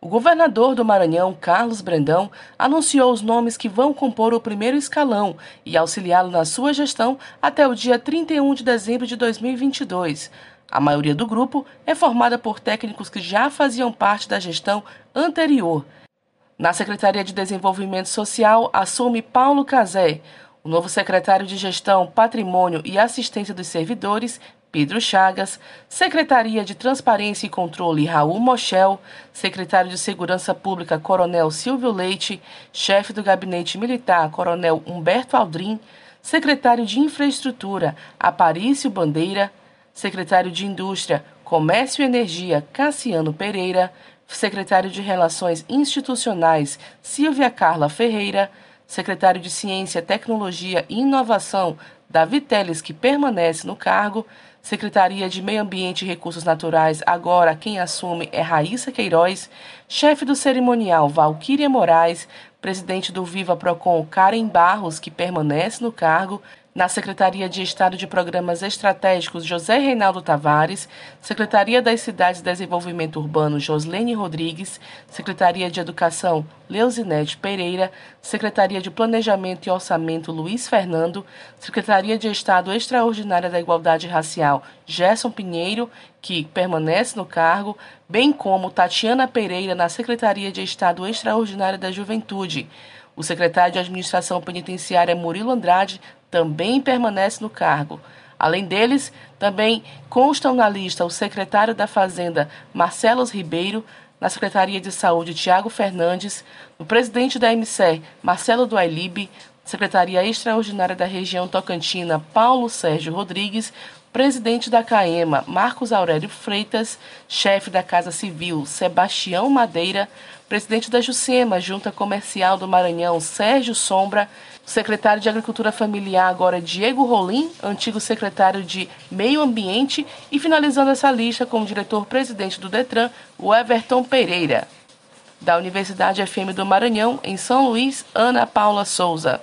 O governador do Maranhão, Carlos Brandão, anunciou os nomes que vão compor o primeiro escalão e auxiliá-lo na sua gestão até o dia 31 de dezembro de 2022. A maioria do grupo é formada por técnicos que já faziam parte da gestão anterior. Na Secretaria de Desenvolvimento Social, assume Paulo Cazé. O novo secretário de Gestão, Patrimônio e Assistência dos Servidores, Pedro Chagas, Secretaria de Transparência e Controle Raul Mochel, Secretário de Segurança Pública Coronel Silvio Leite, Chefe do Gabinete Militar Coronel Humberto Aldrin, Secretário de Infraestrutura Aparício Bandeira, Secretário de Indústria, Comércio e Energia Cassiano Pereira, Secretário de Relações Institucionais Silvia Carla Ferreira, Secretário de Ciência, Tecnologia e Inovação Davi Teles, que permanece no cargo, Secretaria de Meio Ambiente e Recursos Naturais, agora quem assume é Raíssa Queiroz, chefe do cerimonial Valquíria Moraes, presidente do Viva Procon Karen Barros, que permanece no cargo, na Secretaria de Estado de Programas Estratégicos José Reinaldo Tavares, Secretaria das Cidades e Desenvolvimento Urbano Joslene Rodrigues, Secretaria de Educação Leusinete Pereira, Secretaria de Planejamento e Orçamento Luiz Fernando, Secretaria de Estado Extraordinária da Igualdade Racial Gerson Pinheiro, que permanece no cargo, bem como Tatiana Pereira na Secretaria de Estado Extraordinária da Juventude. O secretário de Administração Penitenciária Murilo Andrade também permanece no cargo. Além deles, também constam na lista o secretário da Fazenda Marcelo Ribeiro, na Secretaria de Saúde Tiago Fernandes, o presidente da MCE Marcelo Duailib, Secretaria Extraordinária da Região Tocantina Paulo Sérgio Rodrigues, presidente da CAEMA Marcos Aurélio Freitas, chefe da Casa Civil Sebastião Madeira, presidente da Jucema, Junta Comercial do Maranhão Sérgio Sombra, secretário de Agricultura Familiar agora Diego Rolim, antigo secretário de Meio Ambiente e finalizando essa lista com o diretor-presidente do Detran, o Everton Pereira. Da Universidade FM do Maranhão, em São Luís, Ana Paula Souza.